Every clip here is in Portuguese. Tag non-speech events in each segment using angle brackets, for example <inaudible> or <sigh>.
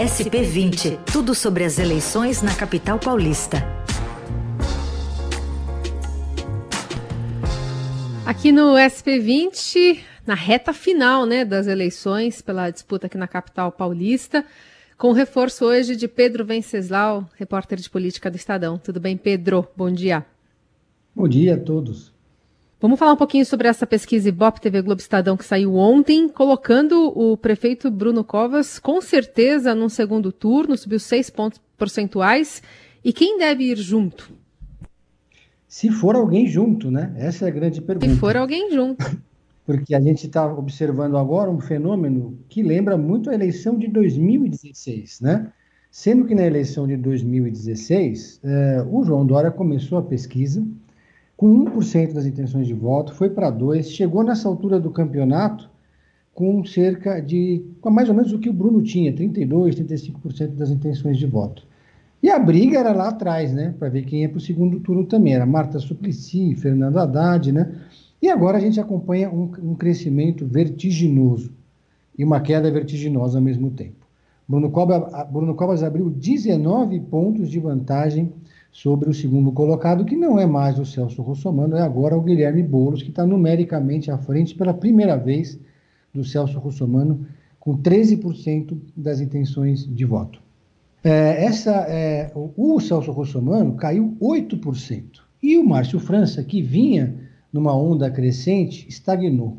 SP20, tudo sobre as eleições na capital paulista. Aqui no SP20, na reta final né, das eleições pela disputa aqui na capital paulista, com o reforço hoje de Pedro Venceslau, repórter de política do Estadão. Tudo bem, Pedro? Bom dia. Bom dia a todos. Vamos falar um pouquinho sobre essa pesquisa Ibope TV Globo Estadão que saiu ontem, colocando o prefeito Bruno Covas com certeza num segundo turno, subiu seis pontos percentuais. E quem deve ir junto? Se for alguém junto, né? Essa é a grande pergunta. Se for alguém junto. <laughs> Porque a gente está observando agora um fenômeno que lembra muito a eleição de 2016, né? Sendo que na eleição de 2016, eh, o João Dória começou a pesquisa com 1% das intenções de voto, foi para 2%, chegou nessa altura do campeonato com cerca de, com mais ou menos o que o Bruno tinha, 32%, 35% das intenções de voto. E a briga era lá atrás, né, para ver quem ia para o segundo turno também, era Marta Suplicy, Fernando Haddad, né, e agora a gente acompanha um, um crescimento vertiginoso e uma queda vertiginosa ao mesmo tempo. Bruno Covas, Bruno Covas abriu 19 pontos de vantagem sobre o segundo colocado, que não é mais o Celso Russomano, é agora o Guilherme Boulos, que está numericamente à frente pela primeira vez do Celso Russomano, com 13% das intenções de voto. É, essa, é, o, Celso Russomano caiu 8%. E o Márcio França, que vinha numa onda crescente, estagnou.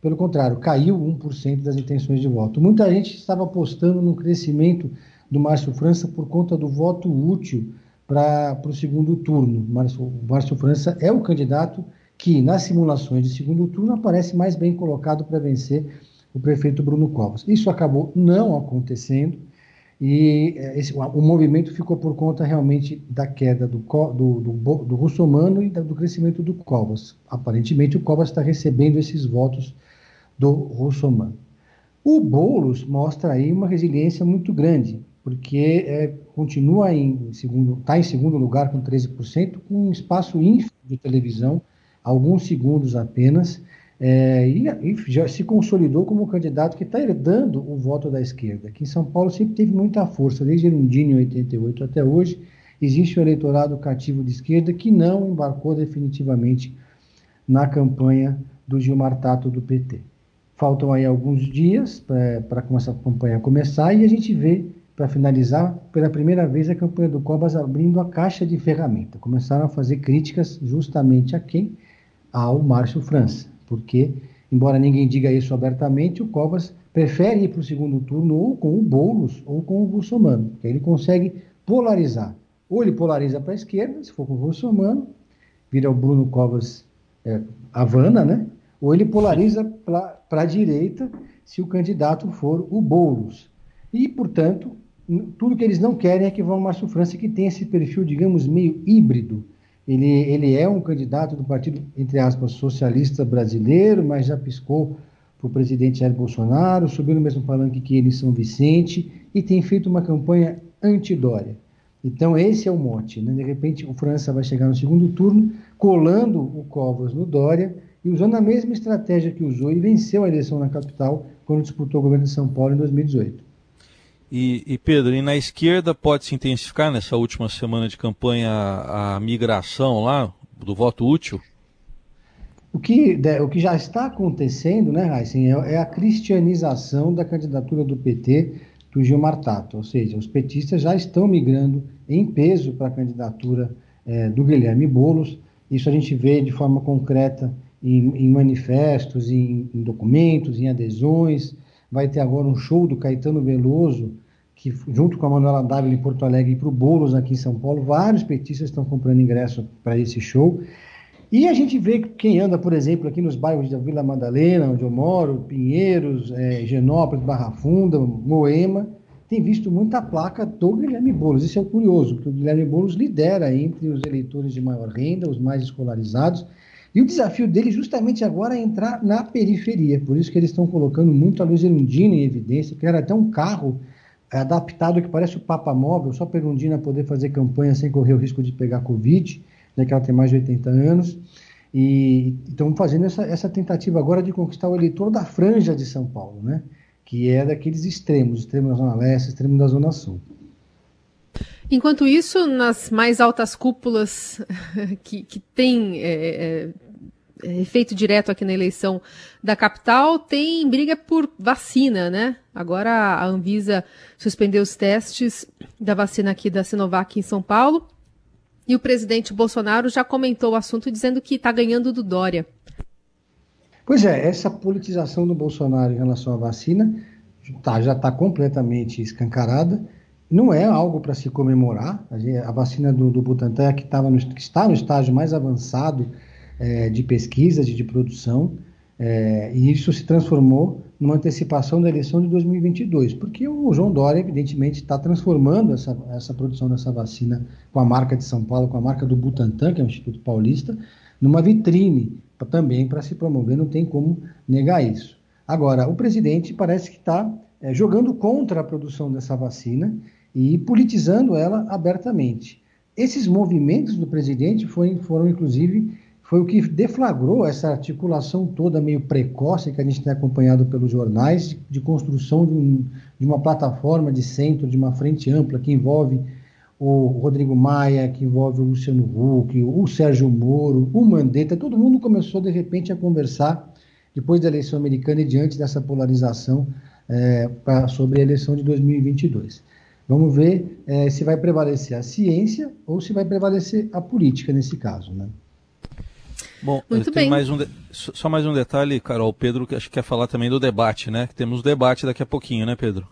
Pelo contrário, caiu 1% das intenções de voto. Muita gente estava apostando no crescimento do Márcio França por conta do voto útil para o segundo turno. Márcio, Márcio França é o candidato que, nas simulações de segundo turno, aparece mais bem colocado para vencer o prefeito Bruno Covas. Isso acabou não acontecendo e eh, esse, o movimento ficou por conta realmente da queda do, do, do, do Russomano e do crescimento do Covas. Aparentemente, o Covas está recebendo esses votos do Russomano. O Boulos mostra aí uma resiliência muito grande porque é, continua em segundo, está em segundo lugar com 13%, com um espaço ínfimo de televisão, alguns segundos apenas, é, e, e, já se consolidou como candidato que está herdando o voto da esquerda. Aqui em São Paulo sempre teve muita força, desde Erundini em 88 até hoje, existe um eleitorado cativo de esquerda que não embarcou definitivamente na campanha do Gilmar Tato do PT. Faltam aí alguns dias para essa campanha começar e a gente vê para finalizar, pela primeira vez a campanha do Cobas abrindo a caixa de ferramenta. Começaram a fazer críticas justamente a quem? Ao Márcio França, porque, embora ninguém diga isso abertamente, o Cobas prefere ir para o segundo turno ou com o Boulos ou com o Bolsonaro, porque ele consegue polarizar. Ou ele polariza para a esquerda, se for com o Bolsonaro, vira o Bruno Covas é, Havana, né? Ou ele polariza para a direita, se o candidato for o Boulos. E, portanto, tudo que eles não querem é que vá o Márcio França, que tem esse perfil, digamos, meio híbrido. Ele, ele é um candidato do partido, entre aspas, socialista brasileiro, mas já piscou para o presidente Jair Bolsonaro, subiu no mesmo palanque que ele em São Vicente e tem feito uma campanha anti-Dória. Então, esse é o mote. Né? De repente, o França vai chegar no segundo turno, colando o Covas no Dória e usando a mesma estratégia que usou e venceu a eleição na capital quando disputou o governo de São Paulo em 2018. E, e, Pedro, e na esquerda pode se intensificar nessa última semana de campanha a, a migração lá do voto útil? O que, o que já está acontecendo, né, Heisen, é, é a cristianização da candidatura do PT do Gilmar Tato. Ou seja, os petistas já estão migrando em peso para a candidatura é, do Guilherme Boulos. Isso a gente vê de forma concreta em, em manifestos, em, em documentos, em adesões vai ter agora um show do Caetano Veloso, que junto com a Manuela Dávila em Porto Alegre e para o Boulos aqui em São Paulo, vários petistas estão comprando ingresso para esse show. E a gente vê quem anda, por exemplo, aqui nos bairros da Vila Madalena, onde eu moro, Pinheiros, é, Genópolis, Barra Funda, Moema, tem visto muita placa do Guilherme Boulos. Isso é curioso, porque o Guilherme Boulos lidera entre os eleitores de maior renda, os mais escolarizados, e o desafio dele justamente agora é entrar na periferia. Por isso que eles estão colocando muito a Luiz Erundina em evidência, que era até um carro adaptado que parece o Papa Móvel, só para Erundina poder fazer campanha sem correr o risco de pegar Covid, né, que ela tem mais de 80 anos. E estão fazendo essa, essa tentativa agora de conquistar o eleitor da franja de São Paulo, né? que é daqueles extremos, extremo da Zona Leste, extremo da Zona Sul. Enquanto isso, nas mais altas cúpulas <laughs> que, que tem é, é, efeito direto aqui na eleição da capital, tem briga por vacina, né? Agora a Anvisa suspendeu os testes da vacina aqui da Sinovac em São Paulo. E o presidente Bolsonaro já comentou o assunto dizendo que está ganhando do Dória. Pois é, essa politização do Bolsonaro em relação à vacina tá, já está completamente escancarada não é algo para se comemorar. A vacina do, do Butantan, que, tava no, que está no estágio mais avançado é, de pesquisa, de, de produção, é, e isso se transformou numa antecipação da eleição de 2022, porque o João Dória, evidentemente, está transformando essa, essa produção dessa vacina com a marca de São Paulo, com a marca do Butantan, que é o Instituto Paulista, numa vitrine também para se promover, não tem como negar isso. Agora, o presidente parece que está é, jogando contra a produção dessa vacina e politizando ela abertamente. Esses movimentos do presidente foi, foram, inclusive, foi o que deflagrou essa articulação toda meio precoce que a gente tem acompanhado pelos jornais, de, de construção de, um, de, uma plataforma de centro, de uma frente ampla que envolve o Rodrigo Maia, que envolve o Luciano Huck, o Sérgio Moro, o Mandetta, todo mundo começou de repente a conversar depois da eleição americana e diante dessa polarização é, pra, sobre a eleição de 2022. Vamos ver é, se vai prevalecer a ciência ou se vai prevalecer a política nesse caso, né? Bom, Muito bem. Mais um de... Só mais um detalhe, Carol. Pedro que acho que quer falar também do debate, né? Temos debate daqui a pouquinho, né, Pedro?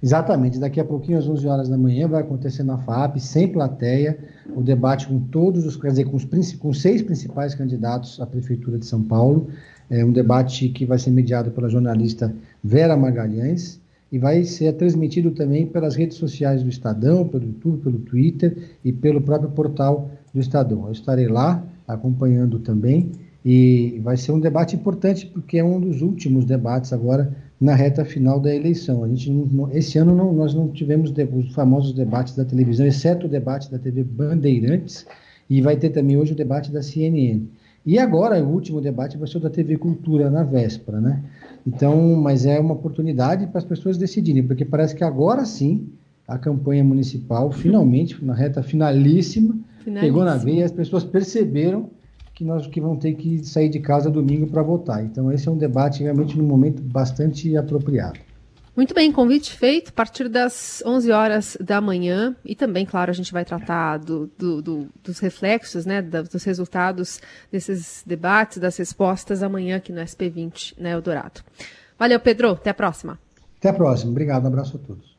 Exatamente. Daqui a pouquinho, às 11 horas da manhã, vai acontecer na FAP, sem plateia, o debate com todos os, quer dizer, com os com seis principais candidatos à Prefeitura de São Paulo. É um debate que vai ser mediado pela jornalista Vera Magalhães e vai ser transmitido também pelas redes sociais do Estadão, pelo YouTube, pelo Twitter e pelo próprio portal do Estadão. Eu estarei lá acompanhando também e vai ser um debate importante porque é um dos últimos debates agora na reta final da eleição. A gente não, esse ano não, nós não tivemos os famosos debates da televisão, exceto o debate da TV Bandeirantes e vai ter também hoje o debate da CNN. E agora o último debate vai ser o da TV Cultura na véspera, né? Então, mas é uma oportunidade para as pessoas decidirem, porque parece que agora sim a campanha municipal, <laughs> finalmente, na reta finalíssima, finalíssima. pegou na veia e as pessoas perceberam que nós que vão ter que sair de casa domingo para votar. Então, esse é um debate realmente num momento bastante apropriado. Muito bem, convite feito a partir das 11 horas da manhã. E também, claro, a gente vai tratar do, do, do, dos reflexos, né, dos resultados desses debates, das respostas amanhã aqui no SP20, né, Eldorado. Valeu, Pedro. Até a próxima. Até a próxima. Obrigado. Um abraço a todos.